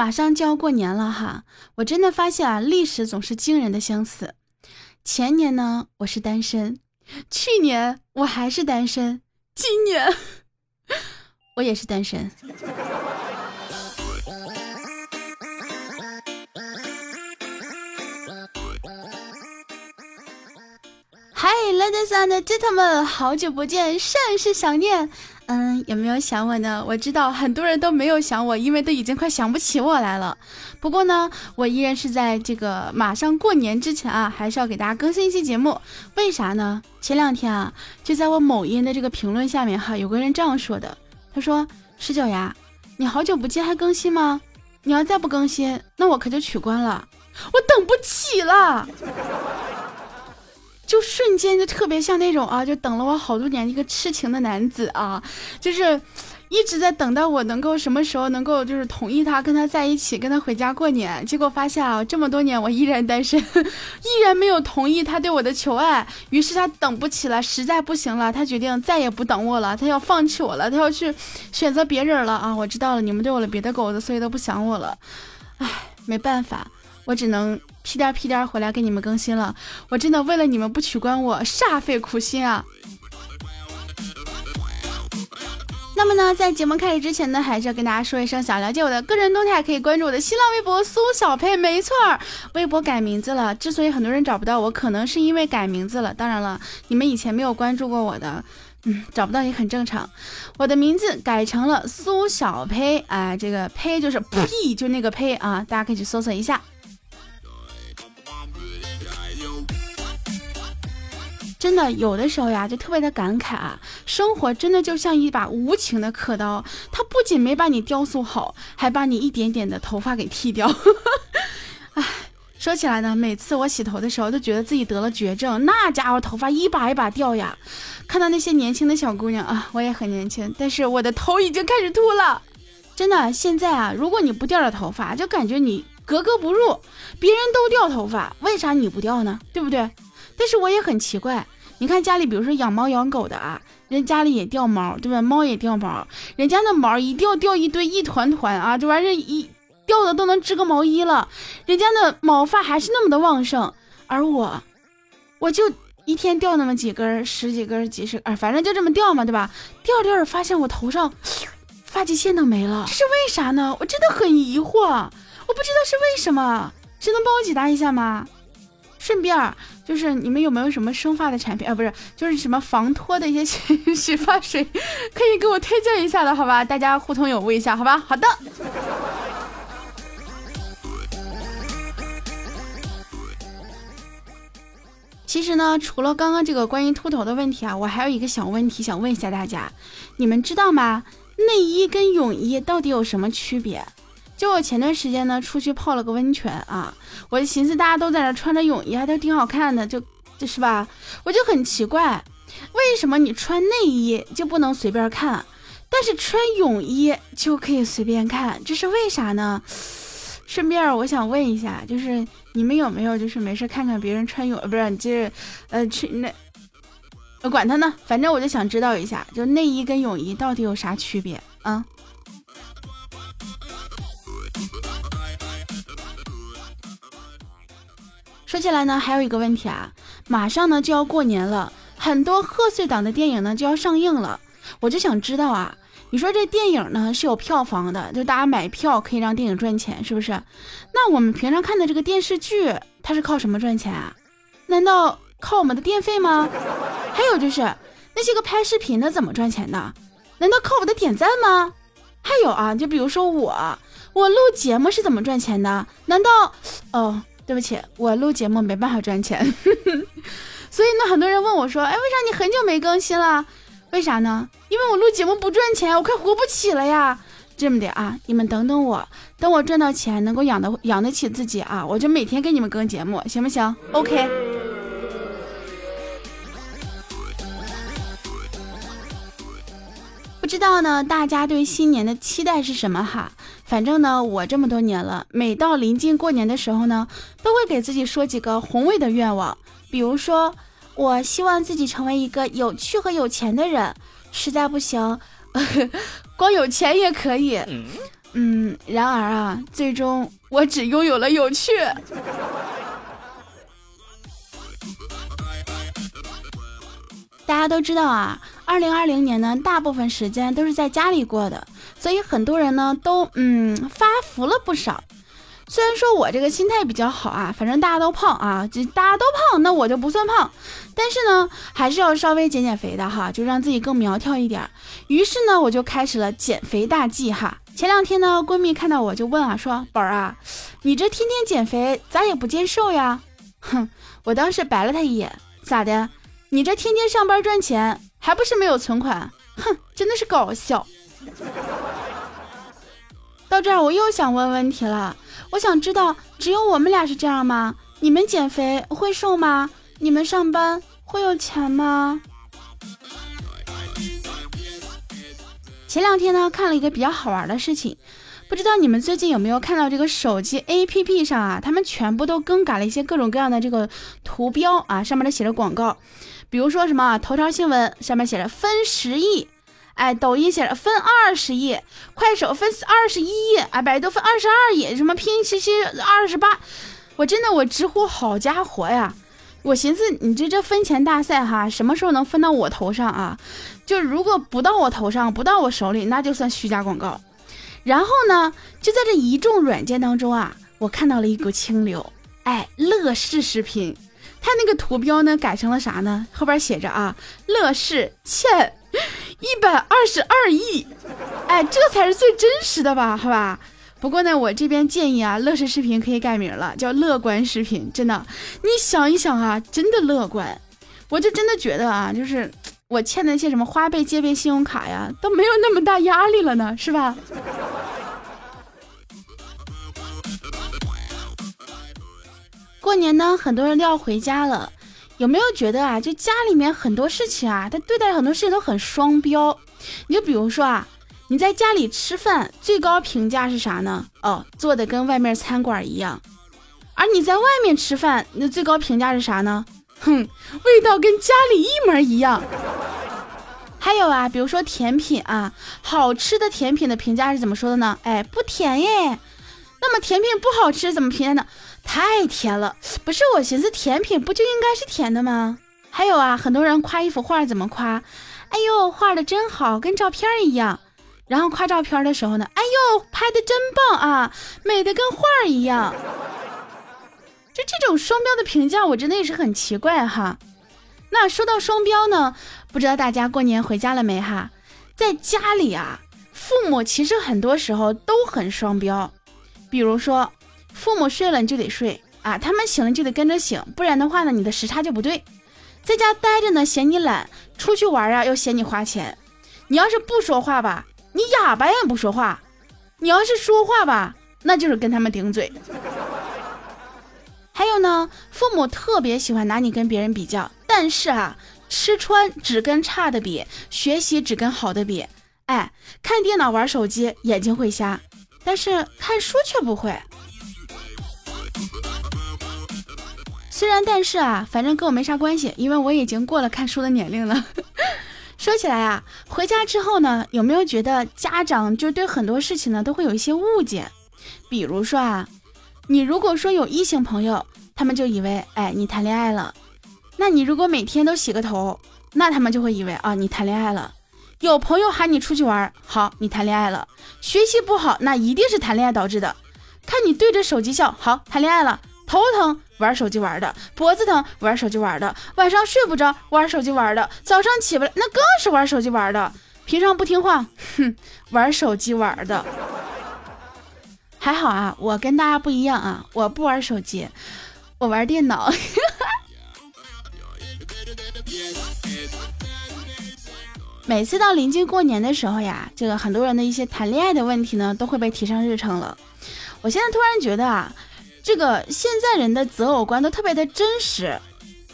马上就要过年了哈，我真的发现啊，历史总是惊人的相似。前年呢，我是单身；去年我还是单身；今年 我也是单身。Hi，ladies and gentlemen，好久不见，甚是想念。嗯，有没有想我呢？我知道很多人都没有想我，因为都已经快想不起我来了。不过呢，我依然是在这个马上过年之前啊，还是要给大家更新一期节目。为啥呢？前两天啊，就在我某音的这个评论下面哈，有个人这样说的，他说：“十九呀，你好久不见还更新吗？你要再不更新，那我可就取关了，我等不起了。”就瞬间就特别像那种啊，就等了我好多年一个痴情的男子啊，就是一直在等待我能够什么时候能够就是同意他跟他在一起，跟他回家过年。结果发现啊，这么多年我依然单身，依然没有同意他对我的求爱。于是他等不起了，实在不行了，他决定再也不等我了，他要放弃我了，他要去选择别人了啊！我知道了，你们对我了别的狗子，所以都不想我了。唉，没办法，我只能。屁颠屁颠回来给你们更新了，我真的为了你们不取关我煞费苦心啊！那么呢，在节目开始之前呢，还是要跟大家说一声，想了解我的个人动态，可以关注我的新浪微博苏小佩。没错，微博改名字了。之所以很多人找不到我，可能是因为改名字了。当然了，你们以前没有关注过我的，嗯，找不到也很正常。我的名字改成了苏小佩，哎，这个呸就是屁，就那个呸啊，大家可以去搜索一下。真的有的时候呀，就特别的感慨啊，生活真的就像一把无情的刻刀，它不仅没把你雕塑好，还把你一点点的头发给剃掉。哎，说起来呢，每次我洗头的时候，都觉得自己得了绝症，那家伙头发一把一把掉呀。看到那些年轻的小姑娘啊，我也很年轻，但是我的头已经开始秃了。真的，现在啊，如果你不掉了头发，就感觉你格格不入。别人都掉头发，为啥你不掉呢？对不对？但是我也很奇怪，你看家里，比如说养猫养狗的啊，人家里也掉毛，对吧？猫也掉毛，人家那毛一掉掉一堆一团团啊，这玩意儿一掉的都能织个毛衣了，人家的毛发还是那么的旺盛，而我，我就一天掉那么几根，十几根、几十，啊，反正就这么掉嘛，对吧？掉掉着发现我头上发际线都没了，这是为啥呢？我真的很疑惑，我不知道是为什么，谁能帮我解答一下吗？顺便儿。就是你们有没有什么生发的产品啊？不是，就是什么防脱的一些洗 洗发水，可以给我推荐一下的，好吧？大家互通有无一下，好吧？好的。其实呢，除了刚刚这个关于秃头的问题啊，我还有一个小问题想问一下大家，你们知道吗？内衣跟泳衣到底有什么区别？就我前段时间呢，出去泡了个温泉啊，我就寻思大家都在那穿着泳衣，还都挺好看的，就就是吧，我就很奇怪，为什么你穿内衣就不能随便看，但是穿泳衣就可以随便看，这是为啥呢？顺便我想问一下，就是你们有没有就是没事看看别人穿泳，不是你这，呃，去那，管他呢，反正我就想知道一下，就内衣跟泳衣到底有啥区别啊？说起来呢，还有一个问题啊，马上呢就要过年了，很多贺岁档的电影呢就要上映了，我就想知道啊，你说这电影呢是有票房的，就大家买票可以让电影赚钱，是不是？那我们平常看的这个电视剧，它是靠什么赚钱啊？难道靠我们的电费吗？还有就是那些个拍视频的怎么赚钱的？难道靠我的点赞吗？还有啊，就比如说我，我录节目是怎么赚钱的？难道哦？对不起，我录节目没办法赚钱，所以呢，很多人问我说：“哎，为啥你很久没更新了？为啥呢？因为我录节目不赚钱，我快活不起了呀！这么的啊，你们等等我，等我赚到钱，能够养得养得起自己啊，我就每天给你们更节目，行不行？OK。不知道呢，大家对新年的期待是什么哈？反正呢，我这么多年了，每到临近过年的时候呢，都会给自己说几个宏伟的愿望。比如说，我希望自己成为一个有趣和有钱的人，实在不行，光有钱也可以。嗯，然而啊，最终我只拥有了有趣。大家都知道啊，二零二零年呢，大部分时间都是在家里过的，所以很多人呢都嗯发福了不少。虽然说我这个心态比较好啊，反正大家都胖啊，就大家都胖，那我就不算胖。但是呢，还是要稍微减减肥的哈，就让自己更苗条一点。于是呢，我就开始了减肥大计哈。前两天呢，闺蜜看到我就问啊，说宝儿啊，你这天天减肥咋也不见瘦呀？哼，我当时白了她一眼，咋的？你这天天上班赚钱，还不是没有存款？哼，真的是搞笑。到这儿我又想问问题了，我想知道，只有我们俩是这样吗？你们减肥会瘦吗？你们上班会有钱吗？前两天呢，看了一个比较好玩的事情。不知道你们最近有没有看到这个手机 APP 上啊，他们全部都更改了一些各种各样的这个图标啊，上面都写着广告，比如说什么头条新闻上面写着分十亿，哎，抖音写着分二十亿，快手分二十一亿，哎，百度分二十二亿，什么拼夕夕二十八，我真的我直呼好家伙呀！我寻思你这这分钱大赛哈，什么时候能分到我头上啊？就如果不到我头上，不到我手里，那就算虚假广告。然后呢，就在这一众软件当中啊，我看到了一股清流，哎，乐视视频，它那个图标呢改成了啥呢？后边写着啊，乐视欠一百二十二亿，哎，这才是最真实的吧？好吧。不过呢，我这边建议啊，乐视视频可以改名了，叫乐观视频。真的，你想一想啊，真的乐观，我就真的觉得啊，就是。我欠那些什么花呗、借呗、信用卡呀，都没有那么大压力了呢，是吧？过年呢，很多人都要回家了，有没有觉得啊，就家里面很多事情啊，他对待很多事情都很双标。你就比如说啊，你在家里吃饭，最高评价是啥呢？哦，做的跟外面餐馆一样。而你在外面吃饭，那最高评价是啥呢？哼，味道跟家里一模一样。还有啊，比如说甜品啊，好吃的甜品的评价是怎么说的呢？哎，不甜耶。那么甜品不好吃怎么评价呢？太甜了。不是我寻思，甜品不就应该是甜的吗？还有啊，很多人夸一幅画怎么夸？哎呦，画的真好，跟照片一样。然后夸照片的时候呢，哎呦，拍的真棒啊，美的跟画一样。就这种双标的评价，我真的也是很奇怪哈。那说到双标呢，不知道大家过年回家了没哈？在家里啊，父母其实很多时候都很双标。比如说，父母睡了你就得睡啊，他们醒了就得跟着醒，不然的话呢，你的时差就不对。在家待着呢嫌你懒，出去玩啊又嫌你花钱。你要是不说话吧，你哑巴也不说话；你要是说话吧，那就是跟他们顶嘴。还有呢，父母特别喜欢拿你跟别人比较，但是啊，吃穿只跟差的比，学习只跟好的比。哎，看电脑玩手机眼睛会瞎，但是看书却不会。虽然但是啊，反正跟我没啥关系，因为我已经过了看书的年龄了。说起来啊，回家之后呢，有没有觉得家长就对很多事情呢都会有一些误解？比如说啊。你如果说有异性朋友，他们就以为，哎，你谈恋爱了。那你如果每天都洗个头，那他们就会以为啊，你谈恋爱了。有朋友喊你出去玩，好，你谈恋爱了。学习不好，那一定是谈恋爱导致的。看你对着手机笑，好，谈恋爱了。头疼，玩手机玩的；脖子疼，玩手机玩的；晚上睡不着，玩手机玩的；早上起不来，那更是玩手机玩的。平常不听话，哼，玩手机玩的。还好啊，我跟大家不一样啊，我不玩手机，我玩电脑。每次到临近过年的时候呀，这个很多人的一些谈恋爱的问题呢，都会被提上日程了。我现在突然觉得啊，这个现在人的择偶观都特别的真实。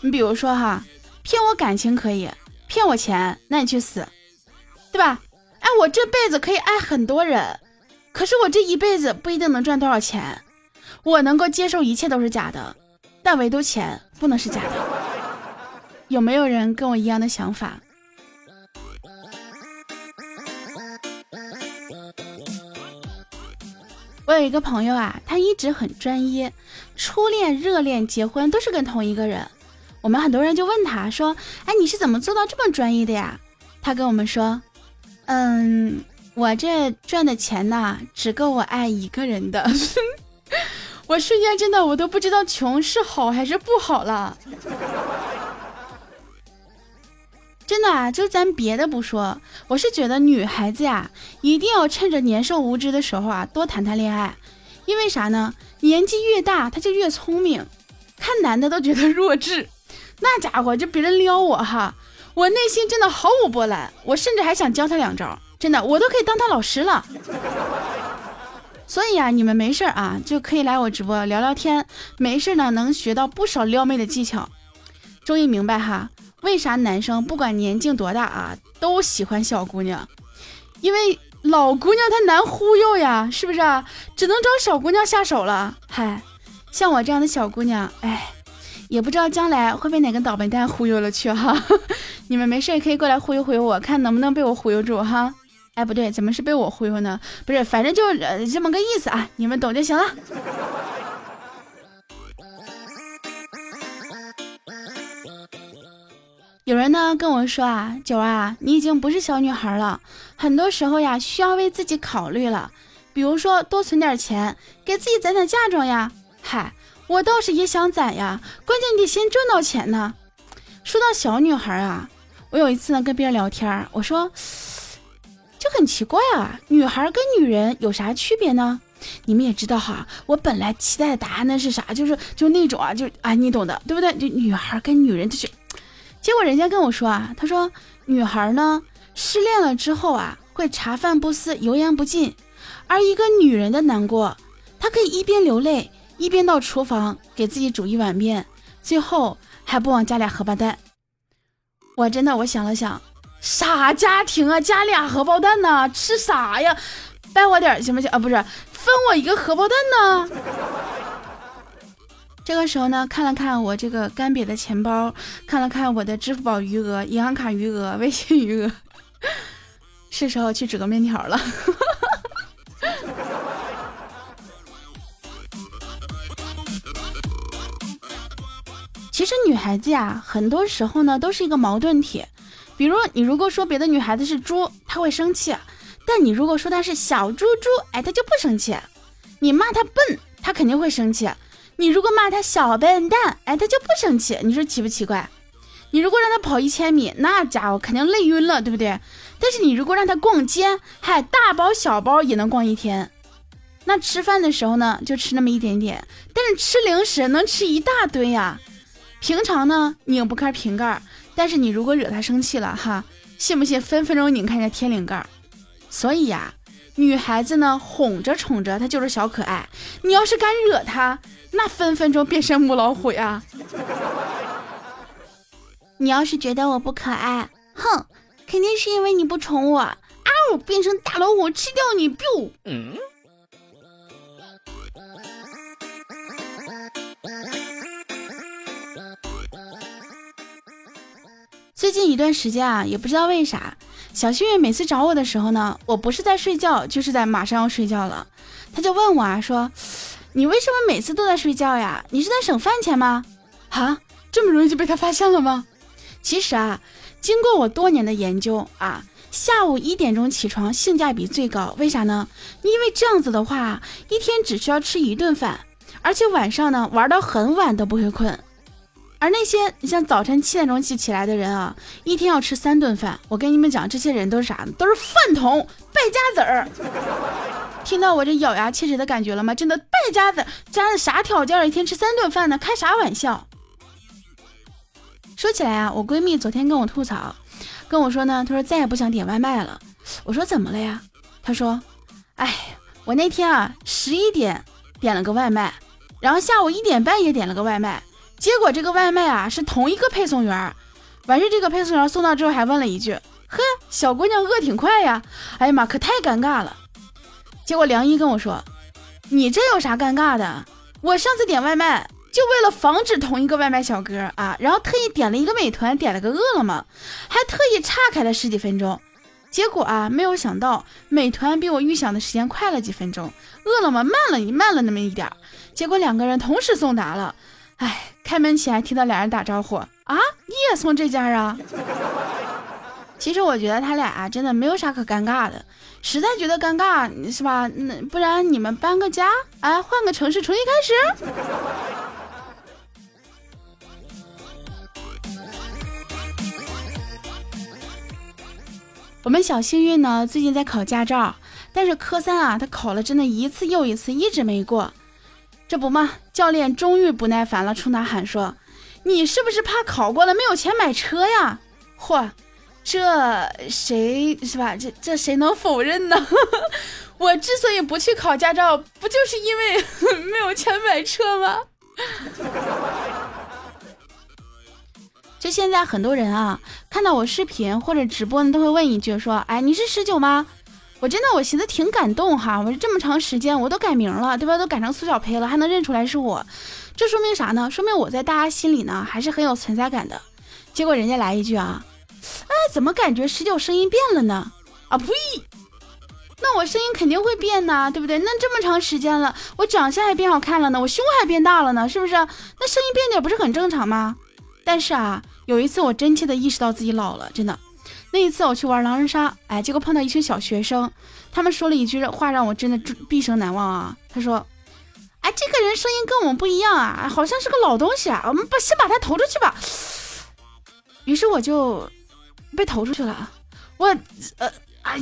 你比如说哈，骗我感情可以，骗我钱，那你去死，对吧？哎，我这辈子可以爱很多人。可是我这一辈子不一定能赚多少钱，我能够接受一切都是假的，但唯独钱不能是假的。有没有人跟我一样的想法？我有一个朋友啊，他一直很专一，初恋、热恋、结婚都是跟同一个人。我们很多人就问他说：“哎，你是怎么做到这么专一的呀？”他跟我们说：“嗯，我这赚的钱呢，只够我爱一个人的。”我瞬间真的我都不知道穷是好还是不好了。真的啊，就咱别的不说，我是觉得女孩子呀，一定要趁着年少无知的时候啊，多谈谈恋爱。因为啥呢？年纪越大，她就越聪明。看男的都觉得弱智，那家伙就别人撩我哈，我内心真的毫无波澜。我甚至还想教他两招，真的，我都可以当他老师了。所以啊，你们没事啊，就可以来我直播聊聊天，没事呢，能学到不少撩妹的技巧。终于明白哈。为啥男生不管年纪多大啊，都喜欢小姑娘？因为老姑娘她难忽悠呀，是不是啊？只能找小姑娘下手了。嗨，像我这样的小姑娘，哎，也不知道将来会被哪个倒霉蛋忽悠了去哈。你们没事可以过来忽悠忽悠我，看能不能被我忽悠住哈。哎，不对，怎么是被我忽悠呢？不是，反正就呃这么个意思啊，你们懂就行了。有人呢跟我说啊，九儿啊，你已经不是小女孩了，很多时候呀需要为自己考虑了，比如说多存点钱，给自己攒攒嫁妆呀。嗨，我倒是也想攒呀，关键你得先赚到钱呢。说到小女孩啊，我有一次呢跟别人聊天，我说就很奇怪啊，女孩跟女人有啥区别呢？你们也知道哈，我本来期待的答案呢是啥？就是就那种啊，就啊你懂的，对不对？就女孩跟女人就是。结果人家跟我说啊，他说女孩呢失恋了之后啊会茶饭不思油盐不进，而一个女人的难过，她可以一边流泪一边到厨房给自己煮一碗面，最后还不忘加俩荷包蛋。我真的我想了想，啥家庭啊加俩荷包蛋呢？吃啥呀？掰我点行不行啊？不是分我一个荷包蛋呢？这个时候呢，看了看我这个干瘪的钱包，看了看我的支付宝余额、银行卡余额、微信余额，是时候去煮个面条了。其实女孩子呀，很多时候呢都是一个矛盾体。比如你如果说别的女孩子是猪，她会生气；但你如果说她是小猪猪，哎，她就不生气。你骂她笨，她肯定会生气。你如果骂他小笨蛋，哎，他就不生气。你说奇不奇怪？你如果让他跑一千米，那家伙肯定累晕了，对不对？但是你如果让他逛街，嗨，大包小包也能逛一天。那吃饭的时候呢，就吃那么一点点，但是吃零食能吃一大堆呀。平常呢，拧不开瓶盖，但是你如果惹他生气了，哈，信不信分分钟拧开那天灵盖？所以呀，女孩子呢，哄着宠着她就是小可爱。你要是敢惹她，那分分钟变身母老虎呀！你要是觉得我不可爱，哼，肯定是因为你不宠我。啊呜，变成大老虎吃掉你！biu。最近一段时间啊，也不知道为啥，小幸运每次找我的时候呢，我不是在睡觉，就是在马上要睡觉了。他就问我啊，说。你为什么每次都在睡觉呀？你是在省饭钱吗？啊，这么容易就被他发现了吗？其实啊，经过我多年的研究啊，下午一点钟起床性价比最高。为啥呢？因为这样子的话，一天只需要吃一顿饭，而且晚上呢玩到很晚都不会困。而那些你像早晨七点钟起起来的人啊，一天要吃三顿饭。我跟你们讲，这些人都是啥？都是饭桶败家子儿。听到我这咬牙切齿的感觉了吗？真的败家子，家的啥条件？一天吃三顿饭呢？开啥玩笑？说起来啊，我闺蜜昨天跟我吐槽，跟我说呢，她说再也不想点外卖了。我说怎么了呀？她说，哎，我那天啊十一点点了个外卖，然后下午一点半也点了个外卖，结果这个外卖啊是同一个配送员，完事这个配送员送到之后还问了一句，呵，小姑娘饿挺快呀。哎呀妈，可太尴尬了。结果梁一跟我说：“你这有啥尴尬的？我上次点外卖就为了防止同一个外卖小哥啊，然后特意点了一个美团，点了个饿了么，还特意岔开了十几分钟。结果啊，没有想到美团比我预想的时间快了几分钟，饿了么慢了你慢了那么一点儿。结果两个人同时送达了，哎，开门前听到俩人打招呼啊，你也送这家啊？其实我觉得他俩啊，真的没有啥可尴尬的，实在觉得尴尬是吧？那不然你们搬个家，哎，换个城市重新开始。我们小幸运呢，最近在考驾照，但是科三啊，他考了真的一次又一次，一直没过。这不嘛，教练终于不耐烦了，冲他喊说：“你是不是怕考过了没有钱买车呀？”嚯，这谁是吧？这这谁能否认呢？我之所以不去考驾照，不就是因为 没有钱买车吗？就现在很多人啊，看到我视频或者直播呢，都会问一句说：“哎，你是十九吗？”我真的我寻思挺感动哈，我这么长时间我都改名了，对吧？都改成苏小培了，还能认出来是我，这说明啥呢？说明我在大家心里呢还是很有存在感的。结果人家来一句啊，哎，怎么感觉十九声音变了呢？啊呸！那我声音肯定会变呐，对不对？那这么长时间了，我长相还变好看了呢，我胸还变大了呢，是不是？那声音变点不是很正常吗？但是啊。有一次，我真切的意识到自己老了，真的。那一次我去玩狼人杀，哎，结果碰到一群小学生，他们说了一句话，让我真的毕生难忘啊。他说：“哎，这个人声音跟我们不一样啊，好像是个老东西啊，我们把先把他投出去吧。”于是我就被投出去了。我，呃，哎，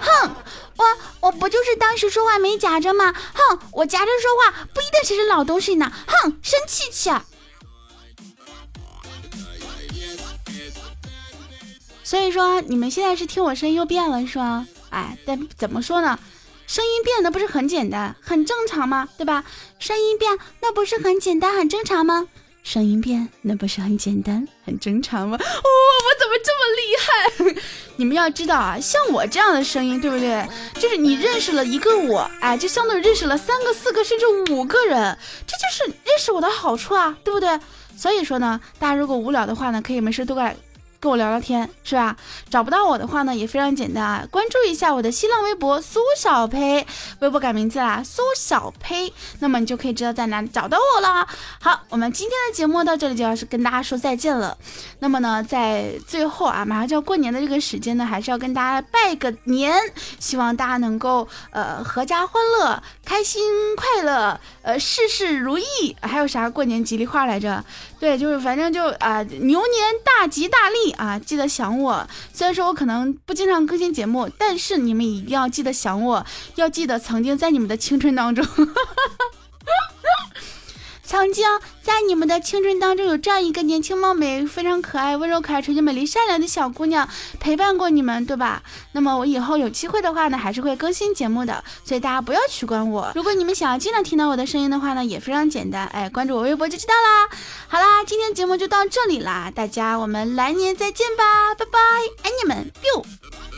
哼，我我不就是当时说话没夹着吗？哼，我夹着说话不一定谁是老东西呢。哼，生气气。所以说，你们现在是听我声音又变了是吧？哎，但怎么说呢？声音变那不是很简单、很正常吗？对吧？声音变那不是很简单、很正常吗？声音变那不是很简单、很正常吗？哦，我怎么这么厉害？你们要知道啊，像我这样的声音，对不对？就是你认识了一个我，哎，就相当于认识了三个、四个甚至五个人，这就是认识我的好处啊，对不对？所以说呢，大家如果无聊的话呢，可以没事都来。跟我聊聊天是吧？找不到我的话呢，也非常简单啊，关注一下我的新浪微博苏小呸，微博改名字啦，苏小呸，那么你就可以知道在哪里找到我了。好，我们今天的节目到这里就要是跟大家说再见了。那么呢，在最后啊，马上就要过年的这个时间呢，还是要跟大家拜个年，希望大家能够呃阖家欢乐，开心快乐，呃事事如意。还有啥过年吉利话来着？对，就是反正就啊牛年大吉大利。啊，记得想我。虽然说我可能不经常更新节目，但是你们一定要记得想我，要记得曾经在你们的青春当中。曾经在你们的青春当中，有这样一个年轻貌美、非常可爱、温柔可爱、纯洁美丽、善良的小姑娘陪伴过你们，对吧？那么我以后有机会的话呢，还是会更新节目的，所以大家不要取关我。如果你们想要经常听到我的声音的话呢，也非常简单，哎，关注我微博就知道啦。好啦，今天节目就到这里啦，大家我们来年再见吧，拜拜，爱你们，biu。